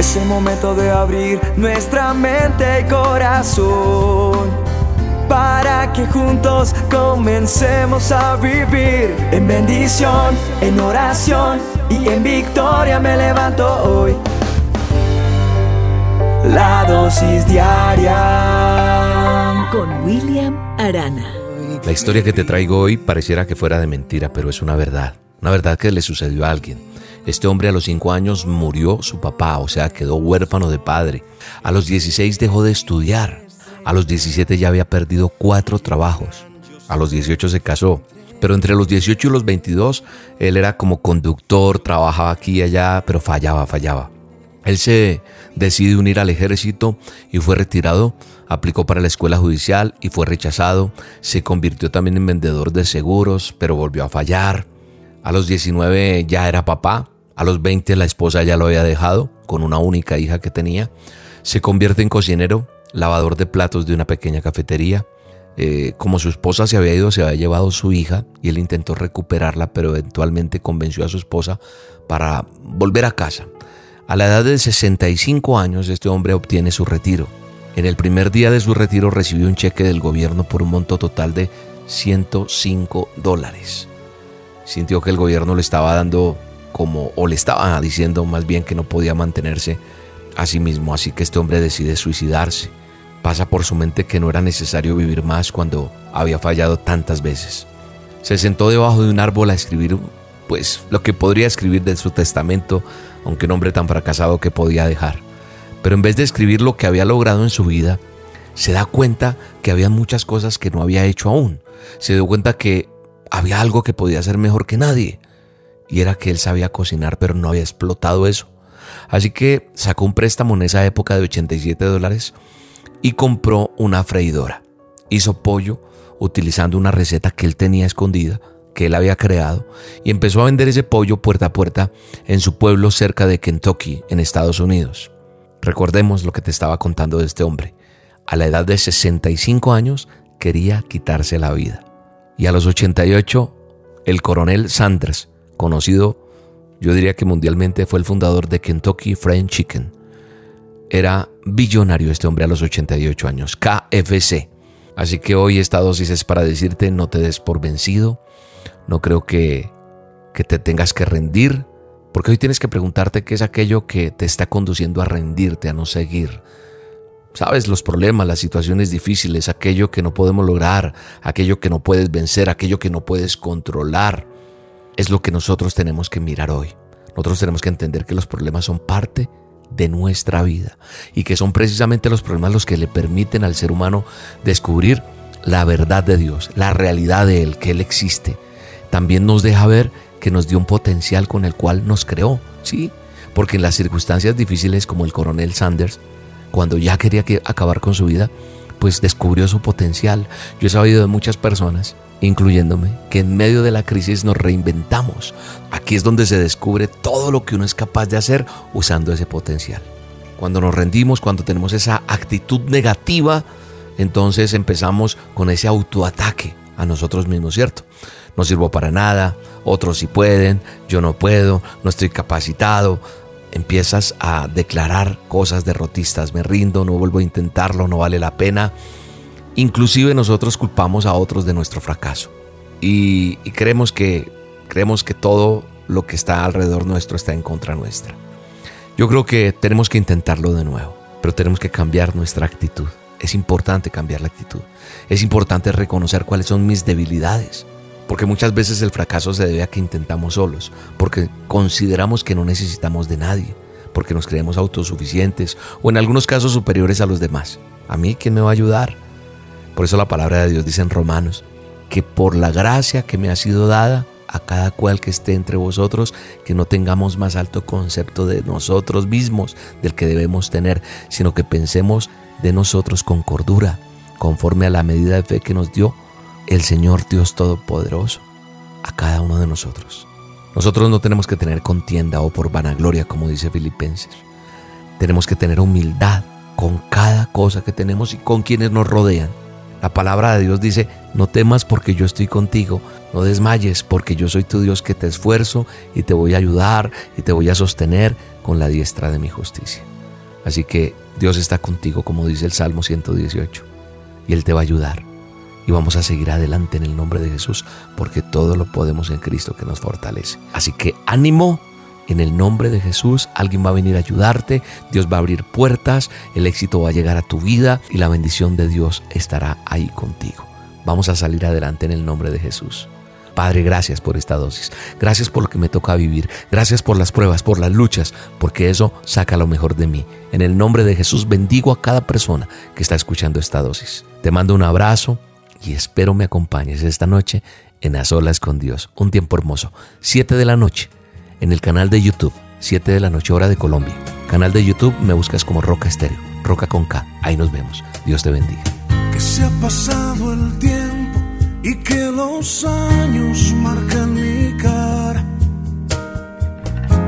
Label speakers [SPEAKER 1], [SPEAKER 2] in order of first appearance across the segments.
[SPEAKER 1] Es el momento de abrir nuestra mente y corazón para que juntos comencemos a vivir en bendición, en oración y en victoria me levanto hoy. La dosis diaria
[SPEAKER 2] con William Arana.
[SPEAKER 3] La historia que te traigo hoy pareciera que fuera de mentira, pero es una verdad. Una verdad que le sucedió a alguien. Este hombre a los 5 años murió su papá, o sea, quedó huérfano de padre. A los 16 dejó de estudiar. A los 17 ya había perdido cuatro trabajos. A los 18 se casó. Pero entre los 18 y los 22, él era como conductor, trabajaba aquí y allá, pero fallaba, fallaba. Él se decide unir al ejército y fue retirado, aplicó para la escuela judicial y fue rechazado, se convirtió también en vendedor de seguros, pero volvió a fallar. A los 19 ya era papá, a los 20 la esposa ya lo había dejado, con una única hija que tenía, se convierte en cocinero, lavador de platos de una pequeña cafetería. Eh, como su esposa se había ido, se había llevado su hija y él intentó recuperarla, pero eventualmente convenció a su esposa para volver a casa. A la edad de 65 años, este hombre obtiene su retiro. En el primer día de su retiro recibió un cheque del gobierno por un monto total de 105 dólares. Sintió que el gobierno le estaba dando como, o le estaba diciendo más bien que no podía mantenerse a sí mismo, así que este hombre decide suicidarse. Pasa por su mente que no era necesario vivir más cuando había fallado tantas veces. Se sentó debajo de un árbol a escribir pues lo que podría escribir de su testamento, aunque un hombre tan fracasado que podía dejar. Pero en vez de escribir lo que había logrado en su vida, se da cuenta que había muchas cosas que no había hecho aún. Se dio cuenta que había algo que podía hacer mejor que nadie. Y era que él sabía cocinar, pero no había explotado eso. Así que sacó un préstamo en esa época de 87 dólares y compró una freidora. Hizo pollo utilizando una receta que él tenía escondida que él había creado y empezó a vender ese pollo puerta a puerta en su pueblo cerca de Kentucky, en Estados Unidos. Recordemos lo que te estaba contando de este hombre. A la edad de 65 años quería quitarse la vida. Y a los 88, el coronel Sanders, conocido, yo diría que mundialmente fue el fundador de Kentucky Fried Chicken. Era billonario este hombre a los 88 años, KFC. Así que hoy esta dosis es para decirte no te des por vencido, no creo que, que te tengas que rendir, porque hoy tienes que preguntarte qué es aquello que te está conduciendo a rendirte, a no seguir. Sabes los problemas, las situaciones difíciles, aquello que no podemos lograr, aquello que no puedes vencer, aquello que no puedes controlar. Es lo que nosotros tenemos que mirar hoy. Nosotros tenemos que entender que los problemas son parte de nuestra vida y que son precisamente los problemas los que le permiten al ser humano descubrir la verdad de Dios, la realidad de Él, que Él existe, también nos deja ver que nos dio un potencial con el cual nos creó, ¿sí? Porque en las circunstancias difíciles como el coronel Sanders, cuando ya quería que acabar con su vida, pues descubrió su potencial. Yo he sabido de muchas personas, incluyéndome, que en medio de la crisis nos reinventamos. Aquí es donde se descubre todo lo que uno es capaz de hacer usando ese potencial. Cuando nos rendimos, cuando tenemos esa actitud negativa, entonces empezamos con ese autoataque a nosotros mismos, ¿cierto? no sirvo para nada, otros sí pueden, yo no puedo, no estoy capacitado. Empiezas a declarar cosas derrotistas, me rindo, no vuelvo a intentarlo, no vale la pena. Inclusive nosotros culpamos a otros de nuestro fracaso y, creemos, que, creemos que todo lo que está alrededor nuestro está en contra nuestra. Yo creo que tenemos que intentarlo de nuevo, pero tenemos que cambiar nuestra actitud. Es importante cambiar la actitud. Es importante reconocer cuáles son mis debilidades porque muchas veces el fracaso se debe a que intentamos solos, porque consideramos que no necesitamos de nadie, porque nos creemos autosuficientes o en algunos casos superiores a los demás. ¿A mí quién me va a ayudar? Por eso la palabra de Dios dice en Romanos, que por la gracia que me ha sido dada, a cada cual que esté entre vosotros, que no tengamos más alto concepto de nosotros mismos, del que debemos tener, sino que pensemos de nosotros con cordura, conforme a la medida de fe que nos dio el Señor Dios Todopoderoso a cada uno de nosotros. Nosotros no tenemos que tener contienda o por vanagloria, como dice Filipenses. Tenemos que tener humildad con cada cosa que tenemos y con quienes nos rodean. La palabra de Dios dice, no temas porque yo estoy contigo, no desmayes porque yo soy tu Dios que te esfuerzo y te voy a ayudar y te voy a sostener con la diestra de mi justicia. Así que Dios está contigo, como dice el Salmo 118, y Él te va a ayudar. Y vamos a seguir adelante en el nombre de Jesús, porque todo lo podemos en Cristo que nos fortalece. Así que ánimo, en el nombre de Jesús, alguien va a venir a ayudarte, Dios va a abrir puertas, el éxito va a llegar a tu vida y la bendición de Dios estará ahí contigo. Vamos a salir adelante en el nombre de Jesús. Padre, gracias por esta dosis. Gracias por lo que me toca vivir. Gracias por las pruebas, por las luchas, porque eso saca lo mejor de mí. En el nombre de Jesús bendigo a cada persona que está escuchando esta dosis. Te mando un abrazo y espero me acompañes esta noche en A Solas con Dios. Un tiempo hermoso. Siete de la noche en el canal de YouTube, 7 de la noche hora de Colombia. Canal de YouTube me buscas como Roca Estéreo, Roca con K. Ahí nos vemos. Dios te bendiga.
[SPEAKER 4] Que se ha pasado el tiempo y que los años marcan mi cara.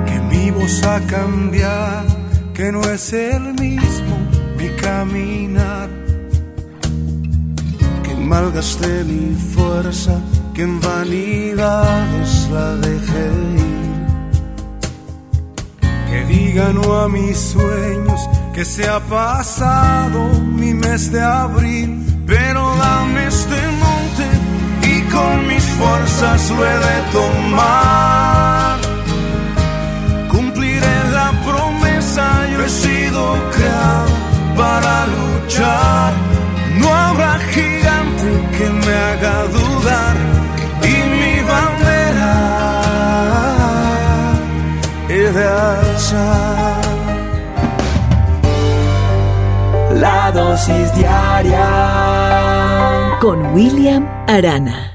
[SPEAKER 4] Que mi voz ha cambiado, que no es el mismo mi caminar. Malgasté mi fuerza, que en vanidades la dejé ir que diga no a mis sueños, que se ha pasado mi mes de abril, pero dame este monte y con mis fuerzas lo he de tomar. Que me haga dudar y mi bandera
[SPEAKER 1] La dosis diaria
[SPEAKER 2] con William Arana.